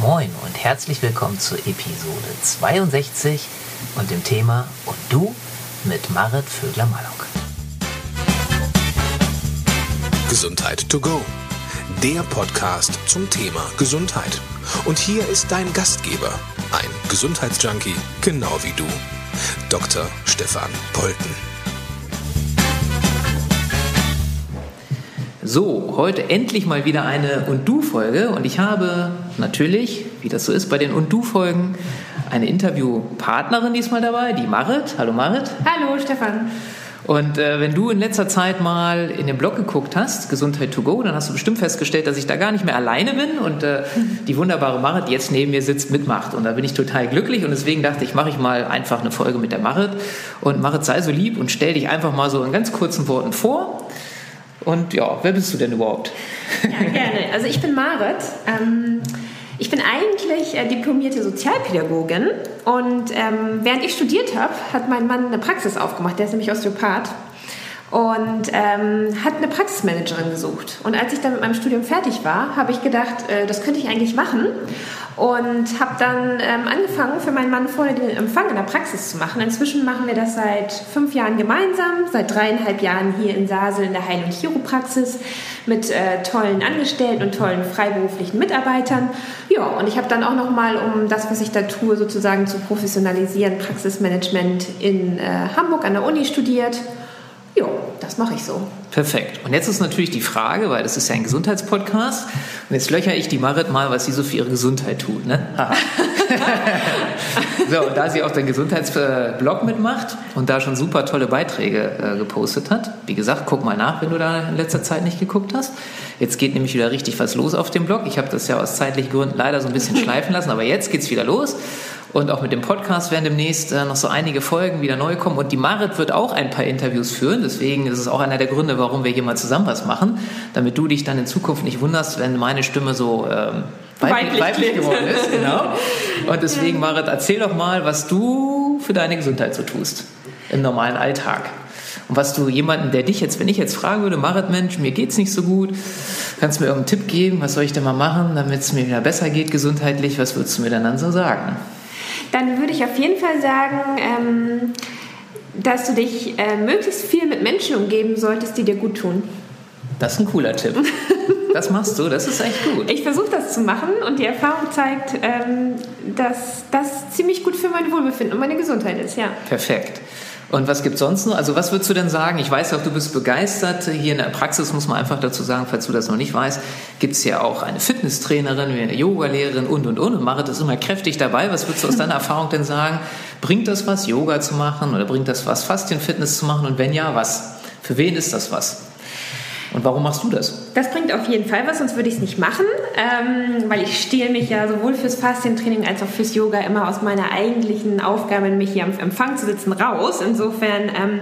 Moin und herzlich willkommen zur Episode 62 und dem Thema Und du mit Marit Vögler-Mallock. Gesundheit to go. Der Podcast zum Thema Gesundheit. Und hier ist dein Gastgeber, ein Gesundheitsjunkie, genau wie du, Dr. Stefan Polten. So, heute endlich mal wieder eine Und du-Folge und ich habe natürlich, wie das so ist bei den Und du-Folgen, eine Interviewpartnerin diesmal dabei, die Marit. Hallo Marit. Hallo Stefan. Und äh, wenn du in letzter Zeit mal in den Blog geguckt hast, Gesundheit to go, dann hast du bestimmt festgestellt, dass ich da gar nicht mehr alleine bin und äh, die wunderbare Marit, die jetzt neben mir sitzt, mitmacht. Und da bin ich total glücklich und deswegen dachte ich, mache ich mal einfach eine Folge mit der Marit. Und Marit, sei so lieb und stell dich einfach mal so in ganz kurzen Worten vor. Und ja, wer bist du denn überhaupt? Ja, gerne. Also ich bin Marit. Ähm, ich bin eigentlich äh, diplomierte Sozialpädagogin und ähm, während ich studiert habe, hat mein Mann eine Praxis aufgemacht. Der ist nämlich Osteopath und ähm, hat eine Praxismanagerin gesucht. Und als ich dann mit meinem Studium fertig war, habe ich gedacht, äh, das könnte ich eigentlich machen und habe dann ähm, angefangen, für meinen Mann vorne den Empfang in der Praxis zu machen. Inzwischen machen wir das seit fünf Jahren gemeinsam, seit dreieinhalb Jahren hier in Sasel in der Heil- und Chiropraxis mit äh, tollen Angestellten und tollen freiberuflichen Mitarbeitern. Ja, und ich habe dann auch noch mal, um das, was ich da tue, sozusagen zu professionalisieren, Praxismanagement in äh, Hamburg an der Uni studiert. Das mache ich so. Perfekt. Und jetzt ist natürlich die Frage, weil das ist ja ein Gesundheitspodcast, und jetzt löcher ich die Marit mal, was sie so für ihre Gesundheit tut. Ne? so, und da sie auch den Gesundheitsblog mitmacht und da schon super tolle Beiträge äh, gepostet hat, wie gesagt, guck mal nach, wenn du da in letzter Zeit nicht geguckt hast. Jetzt geht nämlich wieder richtig was los auf dem Blog. Ich habe das ja aus zeitlichen Gründen leider so ein bisschen schleifen lassen, aber jetzt geht es wieder los. Und auch mit dem Podcast werden demnächst äh, noch so einige Folgen wieder neu kommen. Und die Marit wird auch ein paar Interviews führen. Deswegen ist es auch einer der Gründe, warum wir hier mal zusammen was machen. Damit du dich dann in Zukunft nicht wunderst, wenn meine Stimme so ähm, weiblich, weiblich geworden ist. Genau. Und deswegen, Marit, erzähl doch mal, was du für deine Gesundheit so tust im normalen Alltag. Und was du jemanden, der dich jetzt, wenn ich jetzt fragen würde, Marit, Mensch, mir geht's nicht so gut, kannst du mir irgendeinen Tipp geben, was soll ich denn mal machen, damit es mir wieder besser geht gesundheitlich, was würdest du mir dann, dann so sagen? Dann würde ich auf jeden Fall sagen, ähm, dass du dich äh, möglichst viel mit Menschen umgeben solltest, die dir gut tun. Das ist ein cooler Tipp. Das machst du, das ist echt gut. Ich versuche das zu machen und die Erfahrung zeigt, ähm, dass das ziemlich gut für mein Wohlbefinden und meine Gesundheit ist, ja. Perfekt. Und was gibt sonst noch? Also was würdest du denn sagen? Ich weiß auch, du bist begeistert. Hier in der Praxis muss man einfach dazu sagen, falls du das noch nicht weißt, gibt es ja auch eine Fitnesstrainerin, eine Yogalehrerin und, und, und. Und Marit ist immer kräftig dabei. Was würdest du aus deiner Erfahrung denn sagen? Bringt das was, Yoga zu machen? Oder bringt das was, Faszienfitness zu machen? Und wenn ja, was? Für wen ist das was? Und warum machst du das? Das bringt auf jeden Fall was, sonst würde ich es nicht machen, ähm, weil ich stehle mich ja sowohl fürs Faszientraining als auch fürs Yoga immer aus meiner eigentlichen Aufgabe, nämlich hier am Empfang zu sitzen, raus. Insofern, ähm,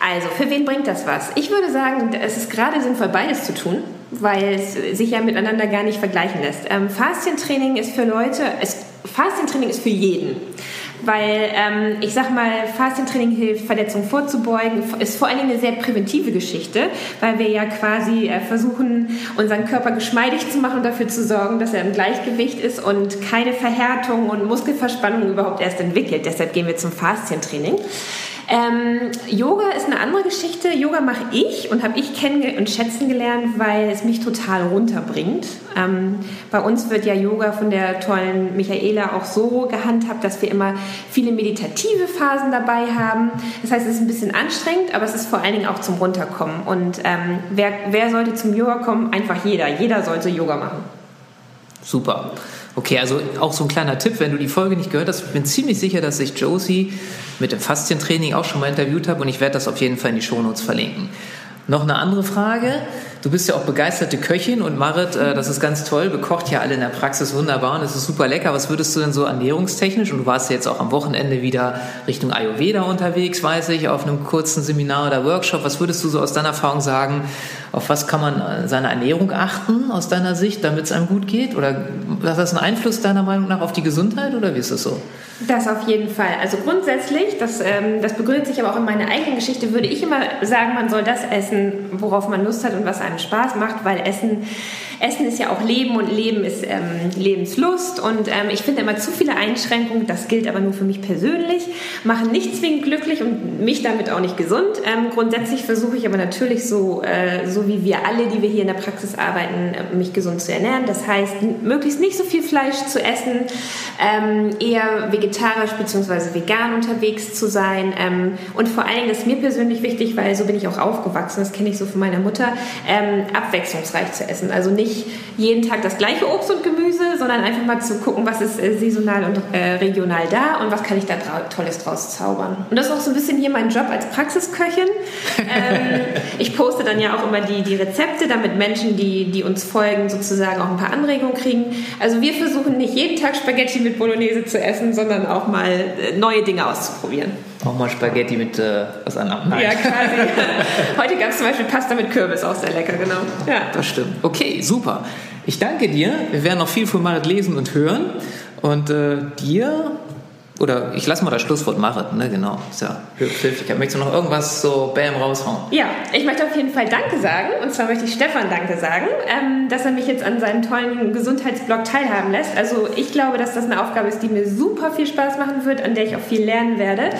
also für wen bringt das was? Ich würde sagen, es ist gerade sinnvoll, beides zu tun, weil es sich ja miteinander gar nicht vergleichen lässt. Ähm, Faszientraining ist für Leute, es, Faszientraining ist für jeden weil ähm, ich sag mal, Faszientraining hilft, Verletzungen vorzubeugen, ist vor allen Dingen eine sehr präventive Geschichte, weil wir ja quasi äh, versuchen, unseren Körper geschmeidig zu machen und dafür zu sorgen, dass er im Gleichgewicht ist und keine Verhärtung und Muskelverspannung überhaupt erst entwickelt. Deshalb gehen wir zum Faszientraining. Ähm, Yoga ist eine andere Geschichte. Yoga mache ich und habe ich kennen und schätzen gelernt, weil es mich total runterbringt. Ähm, bei uns wird ja Yoga von der tollen Michaela auch so gehandhabt, dass wir immer viele meditative Phasen dabei haben. Das heißt, es ist ein bisschen anstrengend, aber es ist vor allen Dingen auch zum Runterkommen. Und ähm, wer, wer sollte zum Yoga kommen? Einfach jeder. Jeder sollte Yoga machen. Super. Okay, also auch so ein kleiner Tipp, wenn du die Folge nicht gehört hast, ich bin ziemlich sicher, dass ich Josie mit dem Faszientraining auch schon mal interviewt habe und ich werde das auf jeden Fall in die Shownotes verlinken. Noch eine andere Frage. Du bist ja auch begeisterte Köchin und Marit, äh, das ist ganz toll, bekocht ja alle in der Praxis wunderbar und es ist super lecker. Was würdest du denn so ernährungstechnisch, und du warst ja jetzt auch am Wochenende wieder Richtung Ayurveda unterwegs, weiß ich, auf einem kurzen Seminar oder Workshop, was würdest du so aus deiner Erfahrung sagen, auf was kann man äh, seine Ernährung achten aus deiner Sicht, damit es einem gut geht? Oder hat das einen Einfluss deiner Meinung nach auf die Gesundheit oder wie ist das so? Das auf jeden Fall. Also grundsätzlich, das, ähm, das begründet sich aber auch in meiner eigenen Geschichte, würde ich immer sagen, man soll das essen, worauf man Lust hat und was einem Spaß macht, weil Essen Essen ist ja auch Leben und Leben ist ähm, Lebenslust und ähm, ich finde immer zu viele Einschränkungen, das gilt aber nur für mich persönlich, machen nicht zwingend glücklich und mich damit auch nicht gesund. Ähm, grundsätzlich versuche ich aber natürlich so, äh, so wie wir alle, die wir hier in der Praxis arbeiten, äh, mich gesund zu ernähren. Das heißt, möglichst nicht so viel Fleisch zu essen, ähm, eher vegetarisch bzw. vegan unterwegs zu sein ähm, und vor allen Dingen, das ist mir persönlich wichtig, weil so bin ich auch aufgewachsen, das kenne ich so von meiner Mutter, ähm, abwechslungsreich zu essen. Also nicht jeden Tag das gleiche Obst und Gemüse, sondern einfach mal zu gucken, was ist äh, saisonal und äh, regional da und was kann ich da Tolles draus zaubern. Und das ist auch so ein bisschen hier mein Job als Praxisköchin. ähm, ich poste dann ja auch immer die, die Rezepte, damit Menschen, die, die uns folgen, sozusagen auch ein paar Anregungen kriegen. Also wir versuchen nicht jeden Tag Spaghetti mit Bolognese zu essen, sondern auch mal äh, neue Dinge auszuprobieren. Auch mal Spaghetti mit äh, was anderem. Nein. Ja, quasi. Heute gab es zum Beispiel Pasta mit Kürbis, auch sehr lecker, genau. Ja. Das stimmt. Okay, super. Ich danke dir. Wir werden noch viel von Marit lesen und hören. Und äh, dir oder ich lasse mal das Schlusswort machen, ne? Genau. Ist ja hilfreich. Möchtest du noch irgendwas so bam raushauen? Ja, ich möchte auf jeden Fall Danke sagen. Und zwar möchte ich Stefan Danke sagen, ähm, dass er mich jetzt an seinem tollen Gesundheitsblog teilhaben lässt. Also ich glaube, dass das eine Aufgabe ist, die mir super viel Spaß machen wird, an der ich auch viel lernen werde.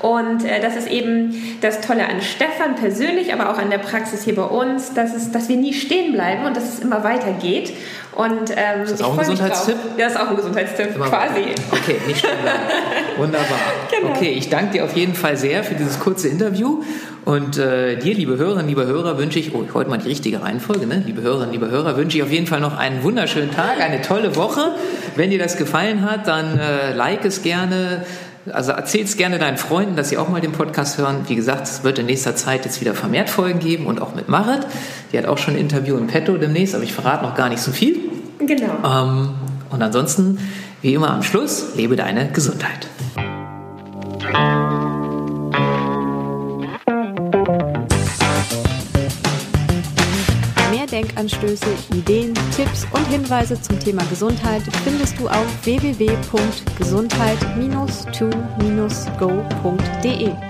Und äh, das ist eben das Tolle an Stefan persönlich, aber auch an der Praxis hier bei uns, dass, es, dass wir nie stehen bleiben und dass es immer weitergeht. Und, ähm, ist das auch ein Gesundheitstipp? Ja, das ist auch ein Gesundheitstipp, Immer quasi. Okay, nicht stehen bleiben. Wunderbar. Genau. Okay, ich danke dir auf jeden Fall sehr für dieses kurze Interview. Und äh, dir, liebe Hörerinnen, liebe Hörer, wünsche ich, oh, ich heute mal die richtige Reihenfolge, ne? Liebe Hörerinnen, liebe Hörer, wünsche ich auf jeden Fall noch einen wunderschönen Tag, eine tolle Woche. Wenn dir das gefallen hat, dann äh, like es gerne. Also erzähl es gerne deinen Freunden, dass sie auch mal den Podcast hören. Wie gesagt, es wird in nächster Zeit jetzt wieder vermehrt Folgen geben und auch mit Marit. Die hat auch schon ein Interview im Petto demnächst, aber ich verrate noch gar nicht so viel. Genau. Ähm, und ansonsten, wie immer am Schluss, lebe deine Gesundheit. Mehr Denkanstöße, Ideen, Tipps und Hinweise zum Thema Gesundheit findest du auf www.gesundheit-to-go.de.